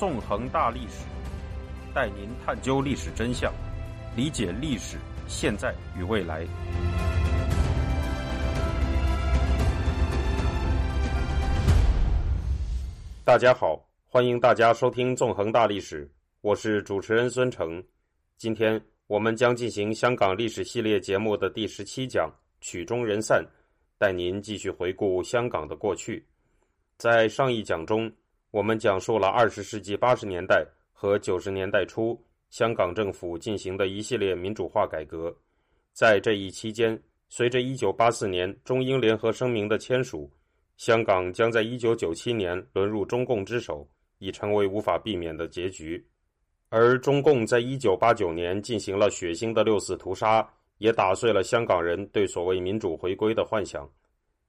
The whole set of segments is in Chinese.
纵横大历史，带您探究历史真相，理解历史现在与未来。大家好，欢迎大家收听《纵横大历史》，我是主持人孙成。今天我们将进行香港历史系列节目的第十七讲“曲终人散”，带您继续回顾香港的过去。在上一讲中，我们讲述了二十世纪八十年代和九十年代初香港政府进行的一系列民主化改革。在这一期间，随着一九八四年中英联合声明的签署，香港将在一九九七年沦入中共之手，已成为无法避免的结局。而中共在一九八九年进行了血腥的六四屠杀，也打碎了香港人对所谓民主回归的幻想。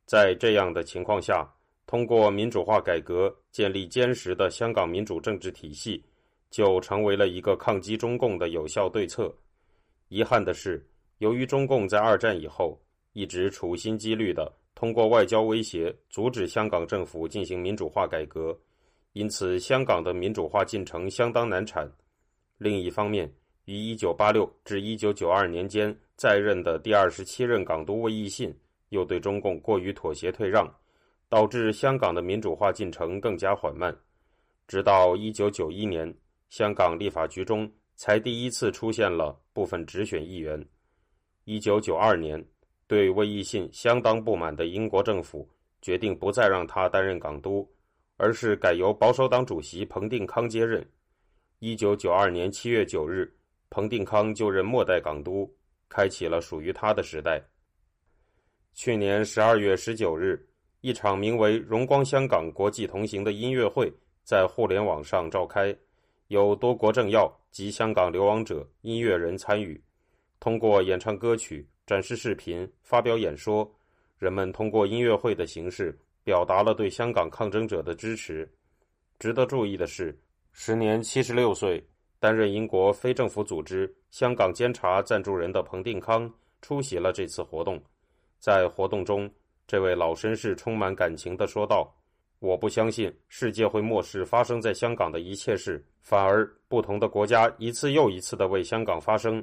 在这样的情况下，通过民主化改革建立坚实的香港民主政治体系，就成为了一个抗击中共的有效对策。遗憾的是，由于中共在二战以后一直处心积虑的通过外交威胁阻止香港政府进行民主化改革，因此香港的民主化进程相当难产。另一方面，于1986至1992年间在任的第二十七任港督魏义信又对中共过于妥协退让。导致香港的民主化进程更加缓慢，直到一九九一年，香港立法局中才第一次出现了部分直选议员。一九九二年，对魏义信相当不满的英国政府决定不再让他担任港督，而是改由保守党主席彭定康接任。一九九二年七月九日，彭定康就任末代港督，开启了属于他的时代。去年十二月十九日。一场名为“荣光香港，国际同行”的音乐会在互联网上召开，有多国政要及香港流亡者、音乐人参与。通过演唱歌曲、展示视频、发表演说，人们通过音乐会的形式表达了对香港抗争者的支持。值得注意的是，时年七十六岁、担任英国非政府组织“香港监察”赞助人的彭定康出席了这次活动。在活动中，这位老绅士充满感情地说道：“我不相信世界会漠视发生在香港的一切事，反而不同的国家一次又一次地为香港发声。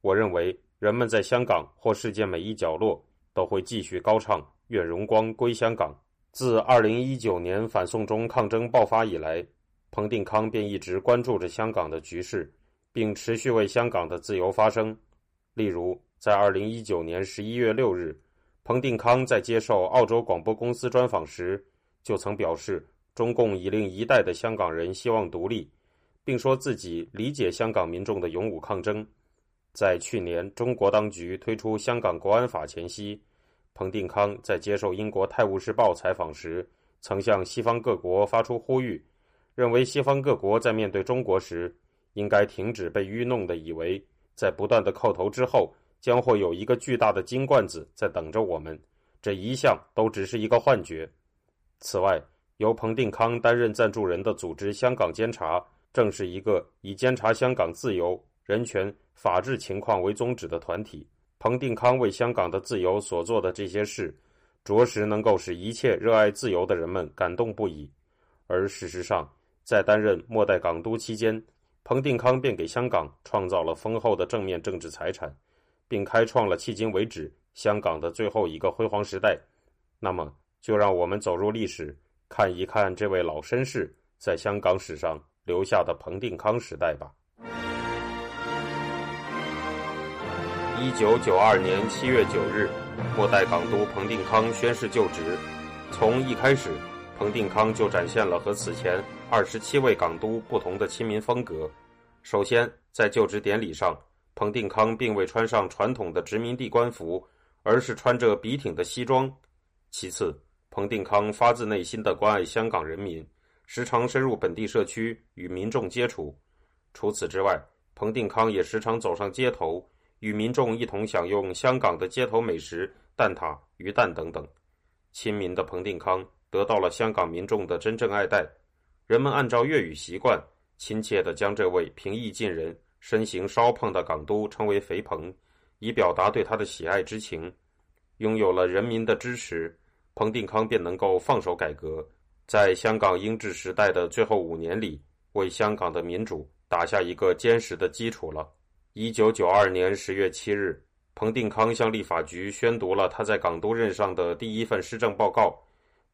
我认为人们在香港或世界每一角落都会继续高唱‘愿荣光归香港’。自2019年反送中抗争爆发以来，彭定康便一直关注着香港的局势，并持续为香港的自由发声。例如，在2019年11月6日。”彭定康在接受澳洲广播公司专访时，就曾表示，中共已令一代的香港人希望独立，并说自己理解香港民众的勇武抗争。在去年中国当局推出香港国安法前夕，彭定康在接受英国《泰晤士报》采访时，曾向西方各国发出呼吁，认为西方各国在面对中国时，应该停止被愚弄的以为，在不断的叩头之后。将会有一个巨大的金罐子在等着我们，这一向都只是一个幻觉。此外，由彭定康担任赞助人的组织“香港监察”，正是一个以监察香港自由、人权、法治情况为宗旨的团体。彭定康为香港的自由所做的这些事，着实能够使一切热爱自由的人们感动不已。而事实上，在担任末代港督期间，彭定康便给香港创造了丰厚的正面政治财产。并开创了迄今为止香港的最后一个辉煌时代。那么，就让我们走入历史，看一看这位老绅士在香港史上留下的彭定康时代吧。一九九二年七月九日，末代港督彭定康宣誓就职。从一开始，彭定康就展现了和此前二十七位港督不同的亲民风格。首先，在就职典礼上。彭定康并未穿上传统的殖民地官服，而是穿着笔挺的西装。其次，彭定康发自内心的关爱香港人民，时常深入本地社区与民众接触。除此之外，彭定康也时常走上街头，与民众一同享用香港的街头美食蛋挞、鱼蛋等等。亲民的彭定康得到了香港民众的真正爱戴，人们按照粤语习惯，亲切地将这位平易近人。身形稍胖的港督称为“肥彭”，以表达对他的喜爱之情。拥有了人民的支持，彭定康便能够放手改革。在香港英治时代的最后五年里，为香港的民主打下一个坚实的基础了。一九九二年十月七日，彭定康向立法局宣读了他在港督任上的第一份施政报告，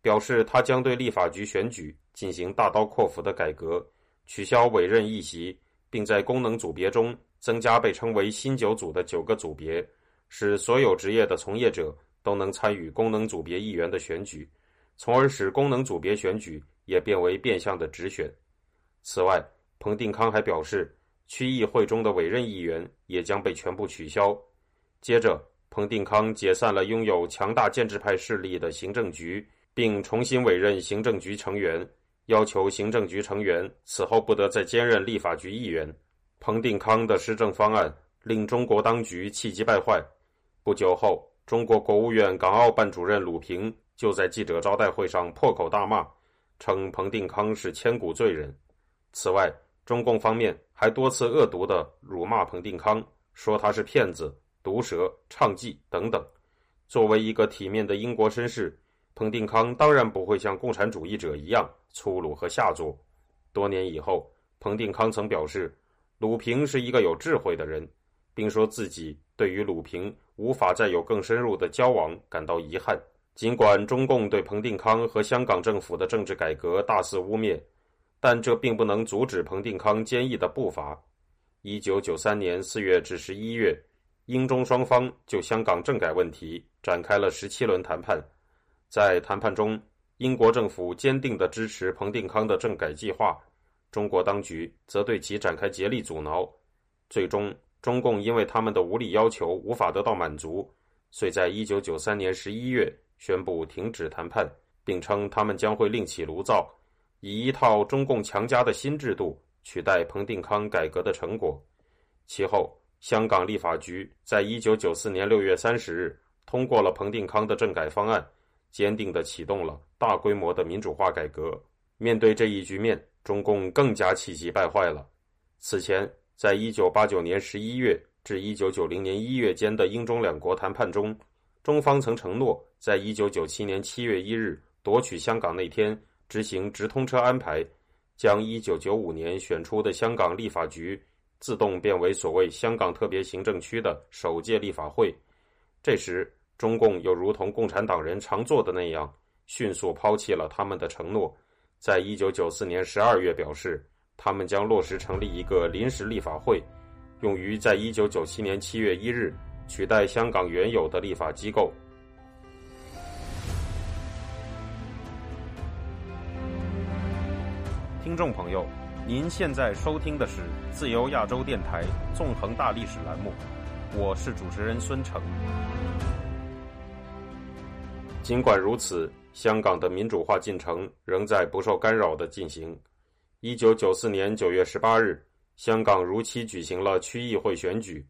表示他将对立法局选举进行大刀阔斧的改革，取消委任议席，并在功能组别中增加被称为“新九组”的九个组别，使所有职业的从业者都能参与功能组别议员的选举，从而使功能组别选举也变为变相的直选。此外，彭定康还表示。区议会中的委任议员也将被全部取消。接着，彭定康解散了拥有强大建制派势力的行政局，并重新委任行政局成员，要求行政局成员此后不得再兼任立法局议员。彭定康的施政方案令中国当局气急败坏。不久后，中国国务院港澳办主任鲁平就在记者招待会上破口大骂，称彭定康是千古罪人。此外，中共方面还多次恶毒地辱骂彭定康，说他是骗子、毒舌、唱妓等等。作为一个体面的英国绅士，彭定康当然不会像共产主义者一样粗鲁和下作。多年以后，彭定康曾表示，鲁平是一个有智慧的人，并说自己对于鲁平无法再有更深入的交往感到遗憾。尽管中共对彭定康和香港政府的政治改革大肆污蔑。但这并不能阻止彭定康坚毅的步伐。一九九三年四月至十一月，英中双方就香港政改问题展开了十七轮谈判。在谈判中，英国政府坚定地支持彭定康的政改计划，中国当局则对其展开竭力阻挠。最终，中共因为他们的无理要求无法得到满足，遂在一九九三年十一月宣布停止谈判，并称他们将会另起炉灶。以一套中共强加的新制度取代彭定康改革的成果。其后，香港立法局在一九九四年六月三十日通过了彭定康的政改方案，坚定地启动了大规模的民主化改革。面对这一局面，中共更加气急败坏了。此前，在一九八九年十一月至一九九零年一月间的英中两国谈判中，中方曾承诺，在一九九七年七月一日夺取香港那天。执行直通车安排，将一九九五年选出的香港立法局自动变为所谓香港特别行政区的首届立法会。这时，中共又如同共产党人常做的那样，迅速抛弃了他们的承诺，在一九九四年十二月表示，他们将落实成立一个临时立法会，用于在一九九七年七月一日取代香港原有的立法机构。听众朋友，您现在收听的是自由亚洲电台纵横大历史栏目，我是主持人孙成。尽管如此，香港的民主化进程仍在不受干扰的进行。一九九四年九月十八日，香港如期举行了区议会选举。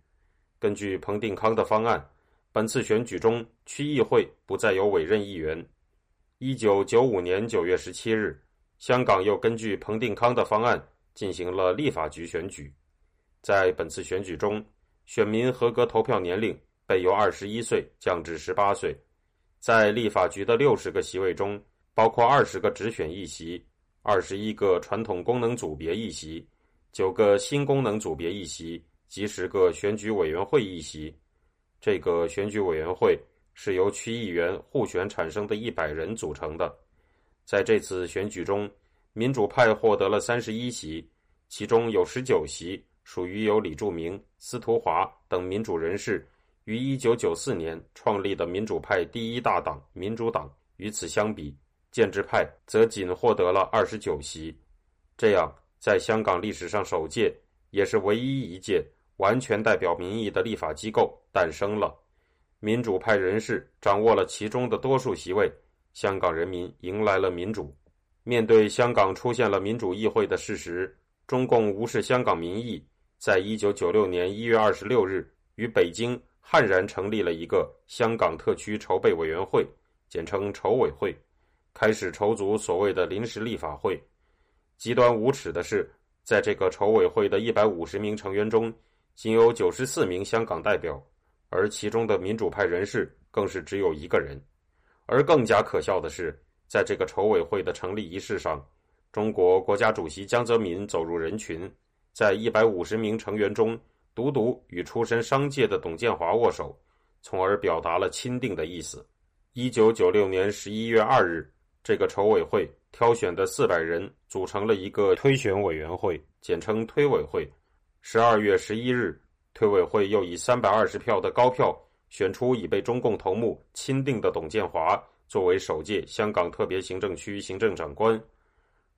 根据彭定康的方案，本次选举中区议会不再有委任议员。一九九五年九月十七日。香港又根据彭定康的方案进行了立法局选举，在本次选举中，选民合格投票年龄被由二十一岁降至十八岁。在立法局的六十个席位中，包括二十个直选议席、二十一个传统功能组别议席、九个新功能组别议席及十个选举委员会议席。这个选举委员会是由区议员互选产生的一百人组成的。在这次选举中，民主派获得了三十一席，其中有十九席属于由李柱铭、司徒华等民主人士于一九九四年创立的民主派第一大党民主党。与此相比，建制派则仅获得了二十九席。这样，在香港历史上首届，也是唯一一届完全代表民意的立法机构诞生了。民主派人士掌握了其中的多数席位。香港人民迎来了民主。面对香港出现了民主议会的事实，中共无视香港民意，在一九九六年一月二十六日，于北京悍然成立了一个香港特区筹备委员会，简称筹委会，开始筹组所谓的临时立法会。极端无耻的是，在这个筹委会的一百五十名成员中，仅有九十四名香港代表，而其中的民主派人士更是只有一个人。而更加可笑的是，在这个筹委会的成立仪式上，中国国家主席江泽民走入人群，在一百五十名成员中，独独与出身商界的董建华握手，从而表达了钦定的意思。一九九六年十一月二日，这个筹委会挑选的四百人组成了一个推选委员会，简称推委会。十二月十一日，推委会又以三百二十票的高票选出已被中共头目钦定的董建华作为首届香港特别行政区行政长官。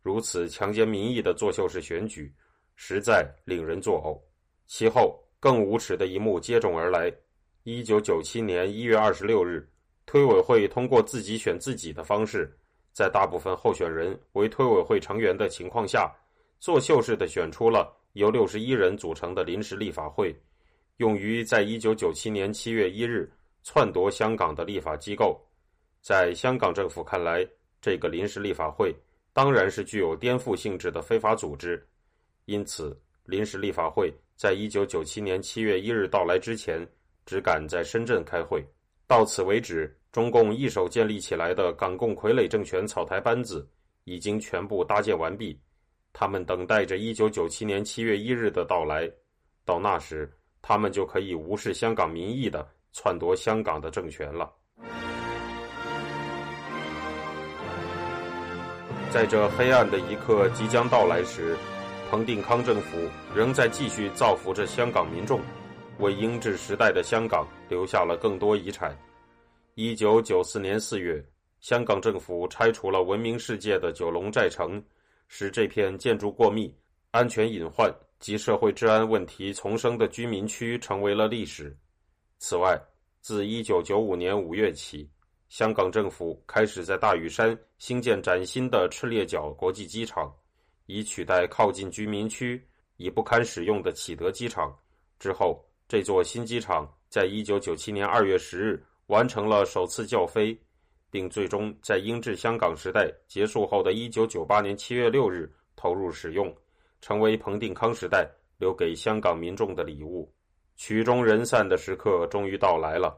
如此强奸民意的作秀式选举，实在令人作呕。其后更无耻的一幕接踵而来。一九九七年一月二十六日，推委会通过自己选自己的方式，在大部分候选人为推委会成员的情况下，作秀式的选出了由六十一人组成的临时立法会，用于在一九九七年七月一日篡夺香港的立法机构。在香港政府看来，这个临时立法会。当然是具有颠覆性质的非法组织，因此临时立法会在一九九七年七月一日到来之前，只敢在深圳开会。到此为止，中共一手建立起来的港共傀儡政权草台班子已经全部搭建完毕，他们等待着一九九七年七月一日的到来。到那时，他们就可以无视香港民意的篡夺香港的政权了。在这黑暗的一刻即将到来时，彭定康政府仍在继续造福着香港民众，为英治时代的香港留下了更多遗产。一九九四年四月，香港政府拆除了闻名世界的九龙寨城，使这片建筑过密、安全隐患及社会治安问题丛生的居民区成为了历史。此外，自一九九五年五月起，香港政府开始在大屿山兴建崭新的赤烈角国际机场，以取代靠近居民区已不堪使用的启德机场。之后，这座新机场在1997年2月10日完成了首次校飞，并最终在英治香港时代结束后的1998年7月6日投入使用，成为彭定康时代留给香港民众的礼物。曲终人散的时刻终于到来了。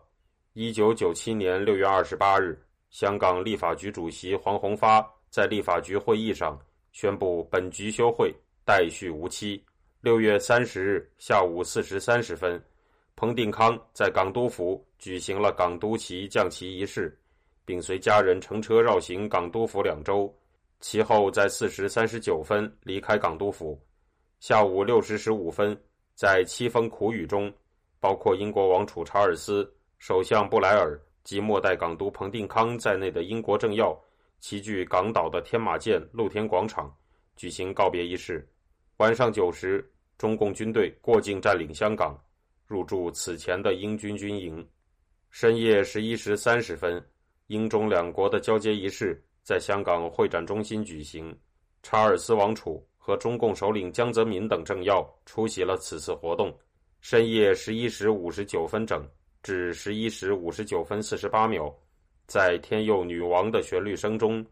一九九七年六月二十八日，香港立法局主席黄宏发在立法局会议上宣布本局休会，待续无期。六月三十日下午四时三十分，彭定康在港督府举行了港督旗降旗仪式，并随家人乘车绕行港督府两周。其后在四时三十九分离开港督府。下午六时十五分，在凄风苦雨中，包括英国王储查尔斯。首相布莱尔及末代港督彭定康在内的英国政要齐聚港岛的天马舰露天广场，举行告别仪式。晚上九时，中共军队过境占领香港，入驻此前的英军军营。深夜十一时三十分，英中两国的交接仪式在香港会展中心举行。查尔斯王储和中共首领江泽民等政要出席了此次活动。深夜十一时五十九分整。至十一时五十九分四十八秒，在天佑女王的旋律声中，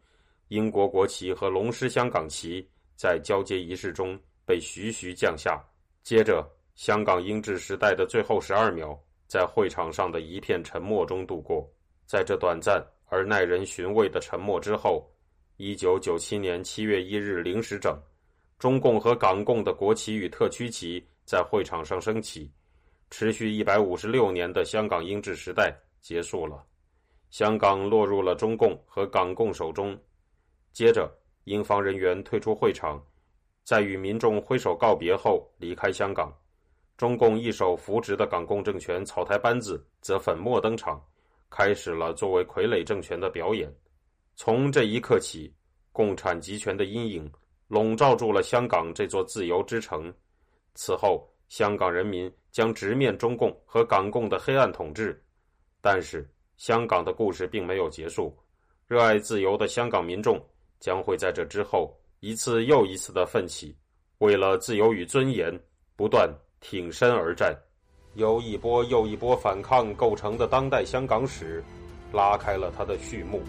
英国国旗和龙狮香港旗在交接仪式中被徐徐降下。接着，香港英治时代的最后十二秒，在会场上的一片沉默中度过。在这短暂而耐人寻味的沉默之后，一九九七年七月一日零时整，中共和港共的国旗与特区旗在会场上升起。持续一百五十六年的香港英治时代结束了，香港落入了中共和港共手中。接着，英方人员退出会场，在与民众挥手告别后离开香港。中共一手扶植的港共政权草台班子则粉墨登场，开始了作为傀儡政权的表演。从这一刻起，共产集权的阴影笼罩住了香港这座自由之城。此后，香港人民。将直面中共和港共的黑暗统治，但是香港的故事并没有结束。热爱自由的香港民众将会在这之后一次又一次的奋起，为了自由与尊严不断挺身而战。由一波又一波反抗构成的当代香港史，拉开了它的序幕。